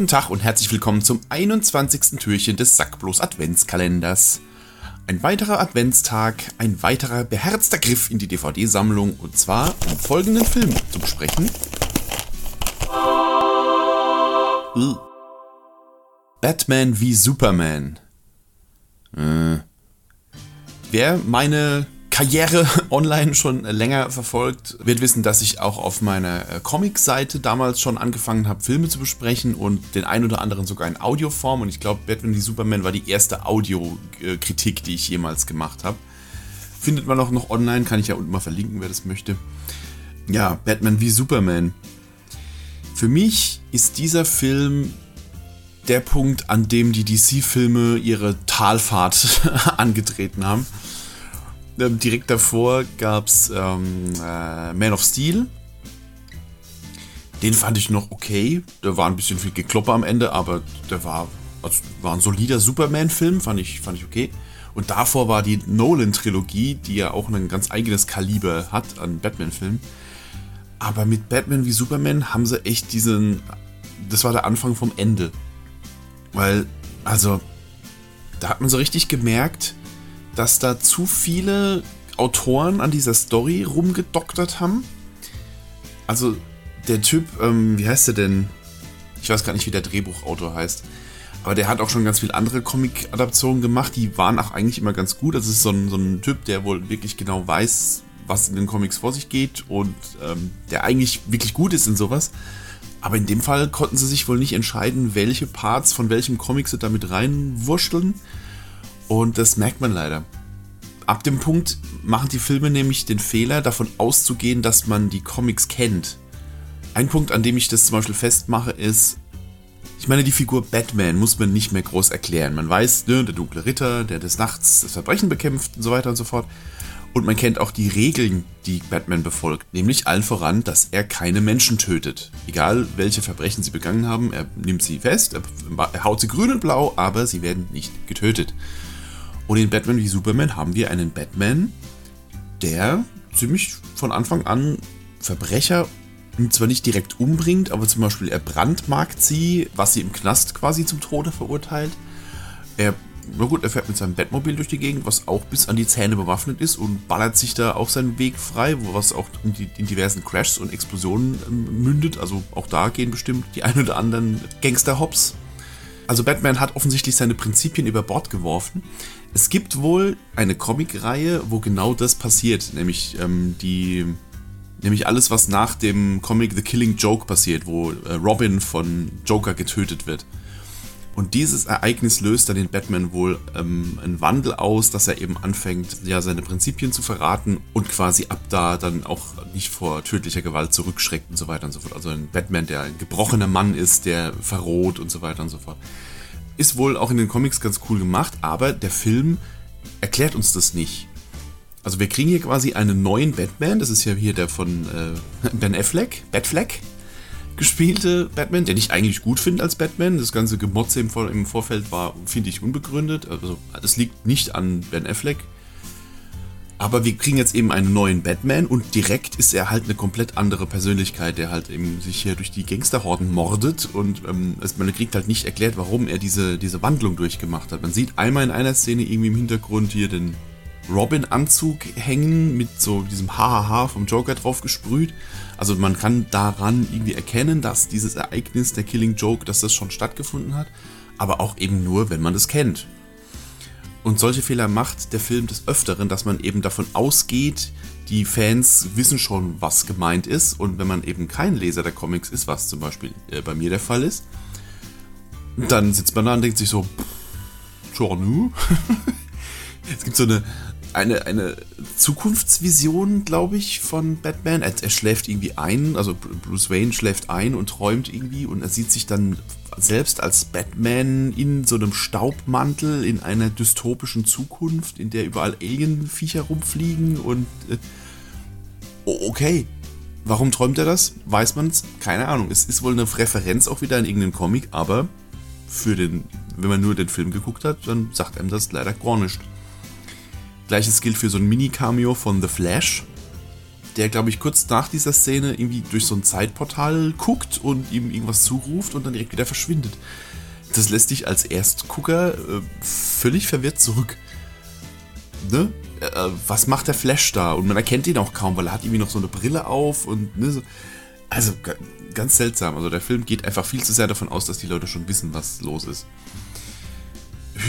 Guten Tag und herzlich willkommen zum 21. Türchen des Sackblos Adventskalenders. Ein weiterer Adventstag, ein weiterer beherzter Griff in die DVD-Sammlung und zwar um folgenden Film zu besprechen. Batman wie Superman. Äh. Wer meine Karriere online schon länger verfolgt, wird wissen, dass ich auch auf meiner äh, Comic-Seite damals schon angefangen habe, Filme zu besprechen und den ein oder anderen sogar in Audioform. Und ich glaube, Batman wie Superman war die erste Audiokritik, die ich jemals gemacht habe. Findet man auch noch online, kann ich ja unten mal verlinken, wer das möchte. Ja, Batman wie Superman. Für mich ist dieser Film der Punkt, an dem die DC-Filme ihre Talfahrt angetreten haben. Ähm, direkt davor gab es ähm, äh, Man of Steel. Den fand ich noch okay. Da war ein bisschen viel Gekloppe am Ende, aber der war, also war ein solider Superman-Film, fand ich, fand ich okay. Und davor war die Nolan-Trilogie, die ja auch ein ganz eigenes Kaliber hat an Batman-Filmen. Aber mit Batman wie Superman haben sie echt diesen. Das war der Anfang vom Ende. Weil, also, da hat man so richtig gemerkt, dass da zu viele Autoren an dieser Story rumgedoktert haben. Also der Typ, ähm, wie heißt der denn? Ich weiß gar nicht, wie der Drehbuchautor heißt. Aber der hat auch schon ganz viele andere Comic-Adaptionen gemacht, die waren auch eigentlich immer ganz gut. Also es ist so ein, so ein Typ, der wohl wirklich genau weiß, was in den Comics vor sich geht und ähm, der eigentlich wirklich gut ist in sowas. Aber in dem Fall konnten sie sich wohl nicht entscheiden, welche Parts von welchem Comic sie damit reinwurschteln. Und das merkt man leider. Ab dem Punkt machen die Filme nämlich den Fehler, davon auszugehen, dass man die Comics kennt. Ein Punkt, an dem ich das zum Beispiel festmache, ist, ich meine, die Figur Batman muss man nicht mehr groß erklären. Man weiß, ne, der dunkle Ritter, der des Nachts das Verbrechen bekämpft und so weiter und so fort. Und man kennt auch die Regeln, die Batman befolgt. Nämlich allen voran, dass er keine Menschen tötet. Egal welche Verbrechen sie begangen haben, er nimmt sie fest, er haut sie grün und blau, aber sie werden nicht getötet. Und in Batman wie Superman haben wir einen Batman, der ziemlich von Anfang an Verbrecher zwar nicht direkt umbringt, aber zum Beispiel er brandmarkt sie, was sie im Knast quasi zum Tode verurteilt. Er, na gut, er fährt mit seinem Batmobil durch die Gegend, was auch bis an die Zähne bewaffnet ist und ballert sich da auch seinen Weg frei, was auch in, die, in diversen Crashs und Explosionen ähm, mündet. Also auch da gehen bestimmt die ein oder anderen Gangster-Hops. Also Batman hat offensichtlich seine Prinzipien über Bord geworfen. Es gibt wohl eine Comicreihe, wo genau das passiert, nämlich ähm, die, nämlich alles, was nach dem Comic The Killing Joke passiert, wo äh, Robin von Joker getötet wird. Und dieses Ereignis löst dann in Batman wohl ähm, einen Wandel aus, dass er eben anfängt, ja, seine Prinzipien zu verraten und quasi ab da dann auch nicht vor tödlicher Gewalt zurückschreckt und so weiter und so fort. Also ein Batman, der ein gebrochener Mann ist, der verroht und so weiter und so fort. Ist wohl auch in den Comics ganz cool gemacht, aber der Film erklärt uns das nicht. Also wir kriegen hier quasi einen neuen Batman, das ist ja hier der von äh, Ben Affleck, Batfleck, gespielte Batman, den ich eigentlich gut finde als Batman. Das ganze Gemotze im, Vor im Vorfeld war, finde ich, unbegründet. Also das liegt nicht an Ben Affleck. Aber wir kriegen jetzt eben einen neuen Batman und direkt ist er halt eine komplett andere Persönlichkeit, der halt eben sich hier durch die Gangsterhorden mordet und ähm, man kriegt halt nicht erklärt, warum er diese, diese Wandlung durchgemacht hat. Man sieht einmal in einer Szene irgendwie im Hintergrund hier den Robin-Anzug hängen mit so diesem Hahaha vom Joker drauf gesprüht. Also man kann daran irgendwie erkennen, dass dieses Ereignis, der Killing Joke, dass das schon stattgefunden hat, aber auch eben nur, wenn man das kennt. Und solche Fehler macht der Film des Öfteren, dass man eben davon ausgeht, die Fans wissen schon, was gemeint ist. Und wenn man eben kein Leser der Comics ist, was zum Beispiel äh, bei mir der Fall ist, dann sitzt man da und denkt sich so, tja, nu. es gibt so eine, eine, eine Zukunftsvision, glaube ich, von Batman. Er, er, schläft irgendwie ein, also Bruce Wayne schläft ein und träumt irgendwie und er sieht sich dann selbst als Batman in so einem Staubmantel in einer dystopischen Zukunft, in der überall Alienviecher rumfliegen und äh, okay. Warum träumt er das? Weiß man es? Keine Ahnung. Es ist wohl eine Referenz auch wieder in irgendeinem Comic, aber für den, wenn man nur den Film geguckt hat, dann sagt einem das leider gar nicht. Gleiches gilt für so ein Mini-Cameo von The Flash. der, glaube ich, kurz nach dieser Szene irgendwie durch so ein Zeitportal guckt und ihm irgendwas zuruft und dann direkt wieder verschwindet. Das lässt dich als Erstgucker äh, völlig verwirrt zurück. Ne? Äh, was macht der Flash da? Und man erkennt ihn auch kaum, weil er hat irgendwie noch so eine Brille auf und ne, so. Also ganz seltsam. Also der Film geht einfach viel zu sehr davon aus, dass die Leute schon wissen, was los ist.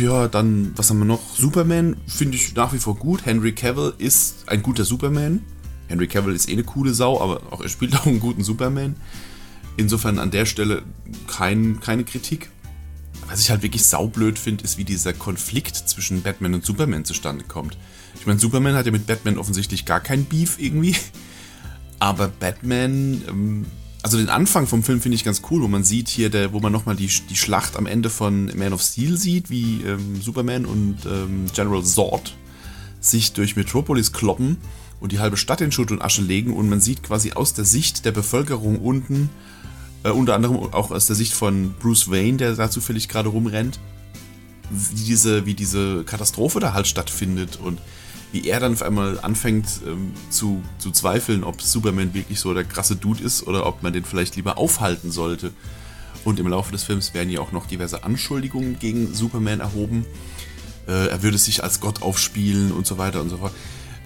Ja, dann, was haben wir noch? Superman finde ich nach wie vor gut. Henry Cavill ist ein guter Superman. Henry Cavill ist eh eine coole Sau, aber auch er spielt auch einen guten Superman. Insofern an der Stelle kein, keine Kritik. Was ich halt wirklich saublöd finde, ist, wie dieser Konflikt zwischen Batman und Superman zustande kommt. Ich meine, Superman hat ja mit Batman offensichtlich gar kein Beef irgendwie. Aber Batman, ähm, also den Anfang vom Film finde ich ganz cool, wo man sieht hier, der, wo man nochmal die, die Schlacht am Ende von Man of Steel sieht, wie ähm, Superman und ähm, General Zord sich durch Metropolis kloppen und die halbe Stadt in Schutt und Asche legen und man sieht quasi aus der Sicht der Bevölkerung unten, äh, unter anderem auch aus der Sicht von Bruce Wayne, der da zufällig gerade rumrennt, wie diese, wie diese Katastrophe da halt stattfindet und wie er dann auf einmal anfängt ähm, zu, zu zweifeln, ob Superman wirklich so der krasse Dude ist oder ob man den vielleicht lieber aufhalten sollte. Und im Laufe des Films werden ja auch noch diverse Anschuldigungen gegen Superman erhoben. Äh, er würde sich als Gott aufspielen und so weiter und so fort.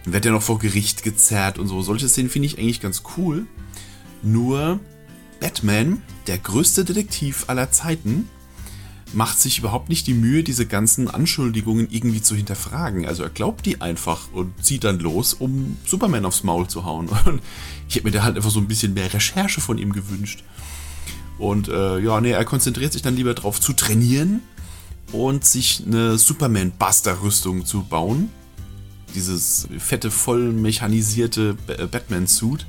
Dann wird er noch vor Gericht gezerrt und so. Solche Szenen finde ich eigentlich ganz cool. Nur Batman, der größte Detektiv aller Zeiten, macht sich überhaupt nicht die Mühe, diese ganzen Anschuldigungen irgendwie zu hinterfragen. Also er glaubt die einfach und zieht dann los, um Superman aufs Maul zu hauen. Und ich hätte mir da halt einfach so ein bisschen mehr Recherche von ihm gewünscht. Und äh, ja, nee, er konzentriert sich dann lieber darauf zu trainieren und sich eine Superman-Buster-Rüstung zu bauen. Dieses fette, voll mechanisierte Batman-Suit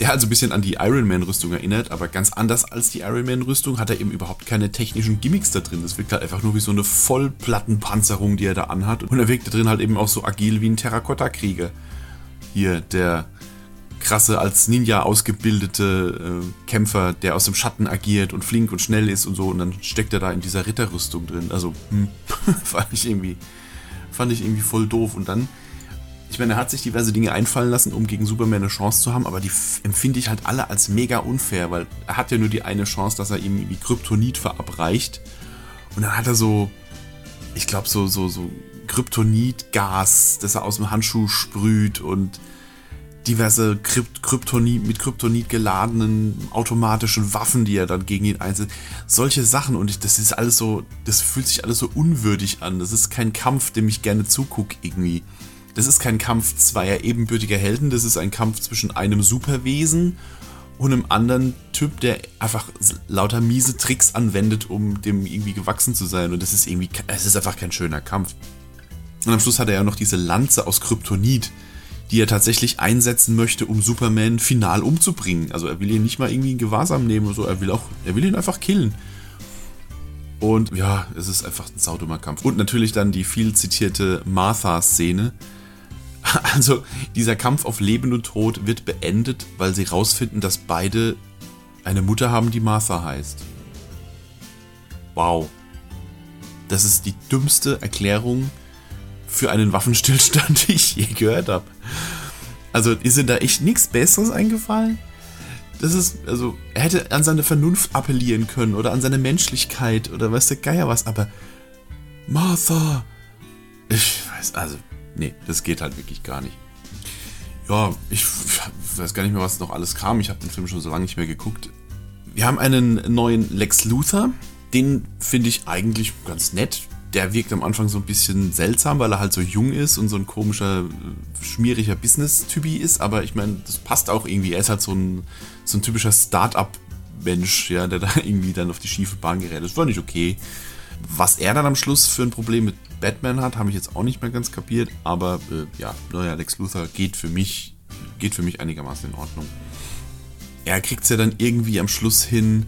der also ein bisschen an die Iron Man-Rüstung erinnert, aber ganz anders als die Iron Man-Rüstung hat er eben überhaupt keine technischen Gimmicks da drin. Das wirkt halt einfach nur wie so eine Vollplattenpanzerung, die er da anhat. Und er wirkt da drin halt eben auch so agil wie ein Terrakotta-Krieger. Hier, der krasse, als Ninja ausgebildete äh, Kämpfer, der aus dem Schatten agiert und flink und schnell ist und so. Und dann steckt er da in dieser Ritterrüstung drin. Also, hm, fand ich irgendwie, fand ich irgendwie voll doof. Und dann ich meine, er hat sich diverse Dinge einfallen lassen, um gegen Superman eine Chance zu haben, aber die empfinde ich halt alle als mega unfair, weil er hat ja nur die eine Chance, dass er ihm wie Kryptonit verabreicht. Und dann hat er so, ich glaube, so, so, so Kryptonitgas, das er aus dem Handschuh sprüht und diverse Krypt Kryptonit, mit Kryptonit geladenen automatischen Waffen, die er dann gegen ihn einsetzt. Solche Sachen und ich, das ist alles so, das fühlt sich alles so unwürdig an. Das ist kein Kampf, dem ich gerne zugucke irgendwie. Das ist kein Kampf zweier ebenbürtiger Helden, das ist ein Kampf zwischen einem Superwesen und einem anderen Typ, der einfach lauter miese Tricks anwendet, um dem irgendwie gewachsen zu sein. Und das ist irgendwie, es ist einfach kein schöner Kampf. Und am Schluss hat er ja noch diese Lanze aus Kryptonit, die er tatsächlich einsetzen möchte, um Superman final umzubringen. Also er will ihn nicht mal irgendwie in Gewahrsam nehmen oder so, er will auch, er will ihn einfach killen. Und ja, es ist einfach ein saudummer Kampf. Und natürlich dann die viel zitierte Martha-Szene, Also dieser Kampf auf Leben und Tod wird beendet, weil sie rausfinden, dass beide eine Mutter haben, die Martha heißt. Wow. Das ist die dümmste Erklärung für einen Waffenstillstand, die ich je gehört habe. Also ist ihm da echt nichts Besseres eingefallen? Das ist, also, er hätte an seine Vernunft appellieren können oder an seine Menschlichkeit oder weiß der Geier was, aber Martha, ich weiß, also, nee, das geht halt wirklich gar nicht. Ja, ich weiß gar nicht mehr, was noch alles kam. Ich habe den Film schon so lange nicht mehr geguckt. Wir haben einen neuen Lex Luthor. Den finde ich eigentlich ganz nett. Der wirkt am Anfang so ein bisschen seltsam, weil er halt so jung ist und so ein komischer, schmieriger Business-Typi ist. Aber ich meine, das passt auch irgendwie. Er ist halt so ein, so ein typischer Start-up-Mensch, ja, der da irgendwie dann auf die schiefe Bahn gerät. Das war nicht okay. Was er dann am Schluss für ein Problem mit Batman hat, habe ich jetzt auch nicht mehr ganz kapiert, aber äh, ja, neuer Lex Luthor geht für mich, geht für mich einigermaßen in Ordnung. Er kriegt es ja dann irgendwie am Schluss hin,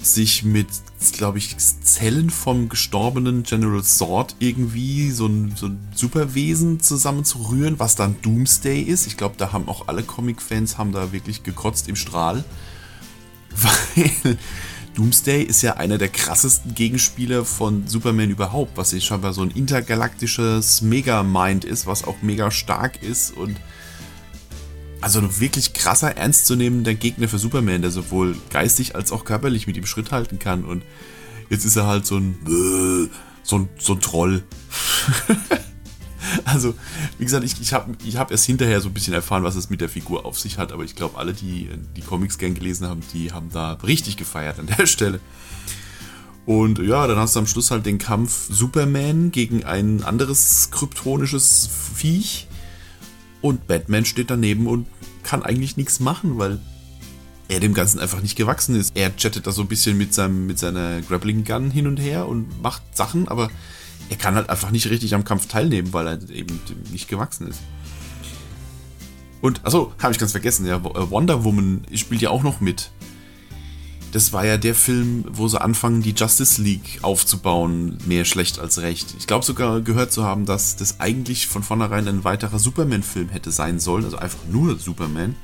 sich mit, glaube ich, Zellen vom gestorbenen General Sword irgendwie so ein, so ein Superwesen zusammenzurühren, was dann Doomsday ist. Ich glaube, da haben auch alle Comic-Fans haben da wirklich gekotzt im Strahl. Weil Doomsday ist ja einer der krassesten Gegenspieler von Superman überhaupt, was ja scheinbar so ein intergalaktisches Mega-Mind ist, was auch mega stark ist und also ein wirklich krasser, ernstzunehmender Gegner für Superman, der sowohl geistig als auch körperlich mit ihm Schritt halten kann. Und jetzt ist er halt so ein, so ein, so ein Troll. also, wie gesagt, ich, ich habe ich hab erst hinterher so ein bisschen erfahren, was es mit der Figur auf sich hat, aber ich glaube, alle, die die Comics gern gelesen haben, die haben da richtig gefeiert an der Stelle. Und ja, dann hast du am Schluss halt den Kampf Superman gegen ein anderes kryptonisches Viech. Und Batman steht daneben und kann eigentlich nichts machen, weil er dem Ganzen einfach nicht gewachsen ist. Er chattet da so ein bisschen mit, seinem, mit seiner Grappling Gun hin und her und macht Sachen, aber er kann halt einfach nicht richtig am Kampf teilnehmen, weil er eben nicht gewachsen ist. Und, achso, habe ich ganz vergessen, ja, äh, Wonder Woman spielt ja auch noch mit. Das war ja der Film, wo sie anfangen, die Justice League aufzubauen, mehr schlecht als recht. Ich glaube sogar gehört zu haben, dass das eigentlich von vornherein ein weiterer Superman-Film hätte sein sollen, also einfach nur Superman.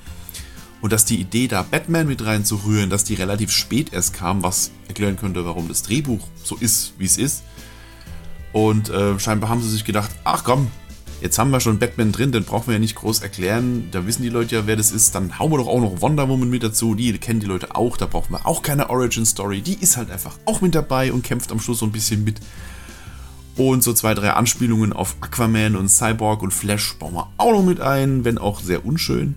Und dass die Idee, da Batman mit reinzurühren, dass die relativ spät erst kam, was erklären könnte, warum das Drehbuch so ist, wie es ist. Und äh, scheinbar haben sie sich gedacht, ach komm, jetzt haben wir schon Batman drin, den brauchen wir ja nicht groß erklären. Da wissen die Leute ja, wer das ist. Dann hauen wir doch auch noch Wonder Woman mit dazu. Die kennen die Leute auch. Da brauchen wir auch keine Origin Story. Die ist halt einfach auch mit dabei und kämpft am Schluss so ein bisschen mit. Und so zwei, drei Anspielungen auf Aquaman und Cyborg und Flash bauen wir auch noch mit ein, wenn auch sehr unschön.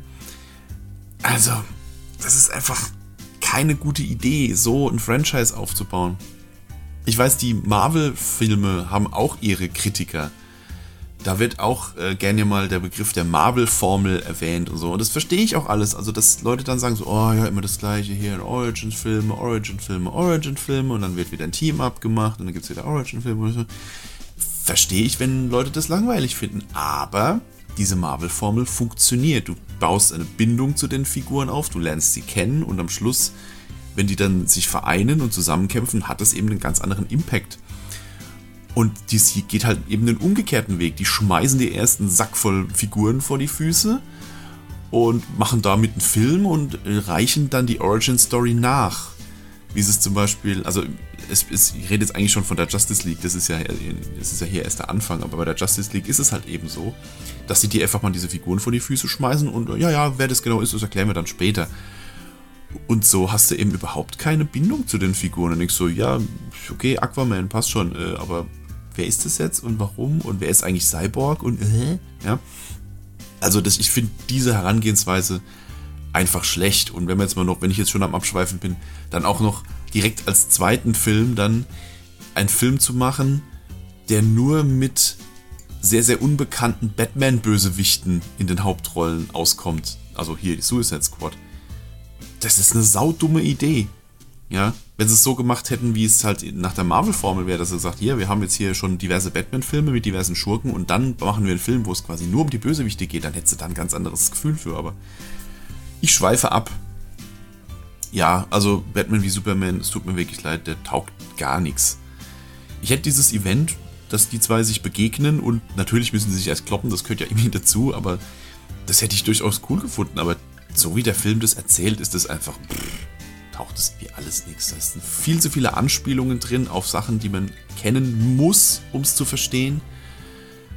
Also, das ist einfach keine gute Idee, so ein Franchise aufzubauen. Ich weiß, die Marvel-Filme haben auch ihre Kritiker. Da wird auch äh, gerne mal der Begriff der Marvel-Formel erwähnt und so. Und das verstehe ich auch alles. Also, dass Leute dann sagen so, oh ja, immer das gleiche hier, Origin-Filme, Origin-Filme, Origin-Filme und dann wird wieder ein Team abgemacht und dann gibt es wieder Origin-Filme. So. Verstehe ich, wenn Leute das langweilig finden. Aber diese Marvel-Formel funktioniert. Du baust eine Bindung zu den Figuren auf, du lernst sie kennen und am Schluss wenn die dann sich vereinen und zusammenkämpfen, hat das eben einen ganz anderen Impact. Und DC geht halt eben den umgekehrten Weg. Die schmeißen die ersten Sack voll Figuren vor die Füße und machen damit einen Film und reichen dann die Origin Story nach. Wie es zum Beispiel, also es, es, ich rede jetzt eigentlich schon von der Justice League, das ist, ja, das ist ja hier erst der Anfang, aber bei der Justice League ist es halt eben so, dass sie dir einfach mal diese Figuren vor die Füße schmeißen und ja, ja, wer das genau ist, das erklären wir dann später. Und so hast du eben überhaupt keine Bindung zu den Figuren. Und ich so, ja, okay, Aquaman passt schon, äh, aber wer ist das jetzt und warum? Und wer ist eigentlich Cyborg? Und äh, ja. Also das, ich finde diese Herangehensweise einfach schlecht. Und wenn wir jetzt mal noch, wenn ich jetzt schon am Abschweifen bin, dann auch noch direkt als zweiten Film dann einen Film zu machen, der nur mit sehr, sehr unbekannten Batman-Bösewichten in den Hauptrollen auskommt. Also hier die Suicide Squad das ist eine saudumme Idee. Ja, wenn sie es so gemacht hätten, wie es halt nach der Marvel-Formel wäre, dass sie sagt, hier, wir haben jetzt hier schon diverse Batman-Filme mit diversen Schurken und dann machen wir einen Film, wo es quasi nur um die Bösewichte geht, dann hättest du da ein ganz anderes Gefühl für, aber ich schweife ab. Ja, also Batman wie Superman, es tut mir wirklich leid, der taugt gar nichts. Ich hätte dieses Event, dass die zwei sich begegnen und natürlich müssen sie sich erst kloppen, das gehört ja irgendwie dazu, aber das hätte ich durchaus cool gefunden, aber so wie der Film das erzählt, ist es einfach. Pff, taucht es wie alles nichts. Da sind viel zu viele Anspielungen drin auf Sachen, die man kennen muss, um es zu verstehen.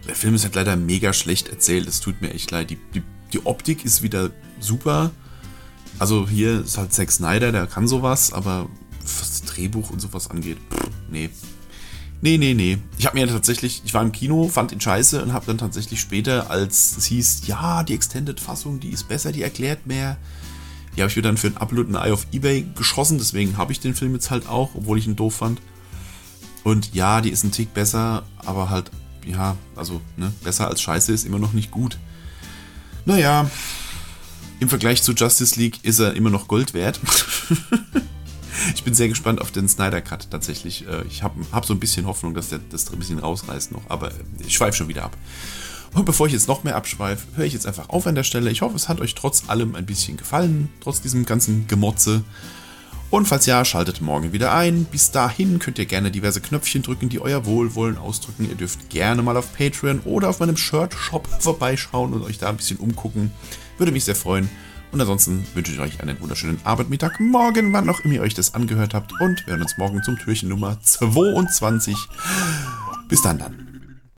Der Film ist halt leider mega schlecht erzählt. Es tut mir echt leid. Die, die, die Optik ist wieder super. Also hier ist halt Zack Snyder, der kann sowas, aber was das Drehbuch und sowas angeht, pff, nee, Nee, nee, nee. Ich habe mir tatsächlich, ich war im Kino, fand ihn scheiße und habe dann tatsächlich später, als es hieß, ja, die Extended-Fassung, die ist besser, die erklärt mehr, die habe ich mir dann für ein Upload ein Eye auf Ebay geschossen, deswegen habe ich den Film jetzt halt auch, obwohl ich ihn doof fand. Und ja, die ist ein Tick besser, aber halt, ja, also, ne, besser als scheiße ist immer noch nicht gut. Naja, im Vergleich zu Justice League ist er immer noch Gold wert. ich bin sehr gespannt auf den Snyder Cut tatsächlich. Äh, ich habe hab so ein bisschen Hoffnung, dass der das ein bisschen rausreißt noch, aber ich schweife schon wieder ab. Und bevor ich jetzt noch mehr abschweife, höre ich jetzt einfach auf an der Stelle. Ich hoffe, es hat euch trotz allem ein bisschen gefallen, trotz diesem ganzen Gemotze. Und falls ja, schaltet morgen wieder ein. Bis dahin könnt ihr gerne diverse Knöpfchen drücken, die euer Wohlwollen ausdrücken. Ihr dürft gerne mal auf Patreon oder auf meinem Shirt-Shop vorbeischauen und euch da ein bisschen umgucken. Würde mich sehr freuen. Und ansonsten wünsche ich euch einen wunderschönen Abend, Mittag, Morgen, wann auch immer ihr euch das angehört habt. Und wir hören uns morgen zum Türchen Nummer 22. Bis dann dann.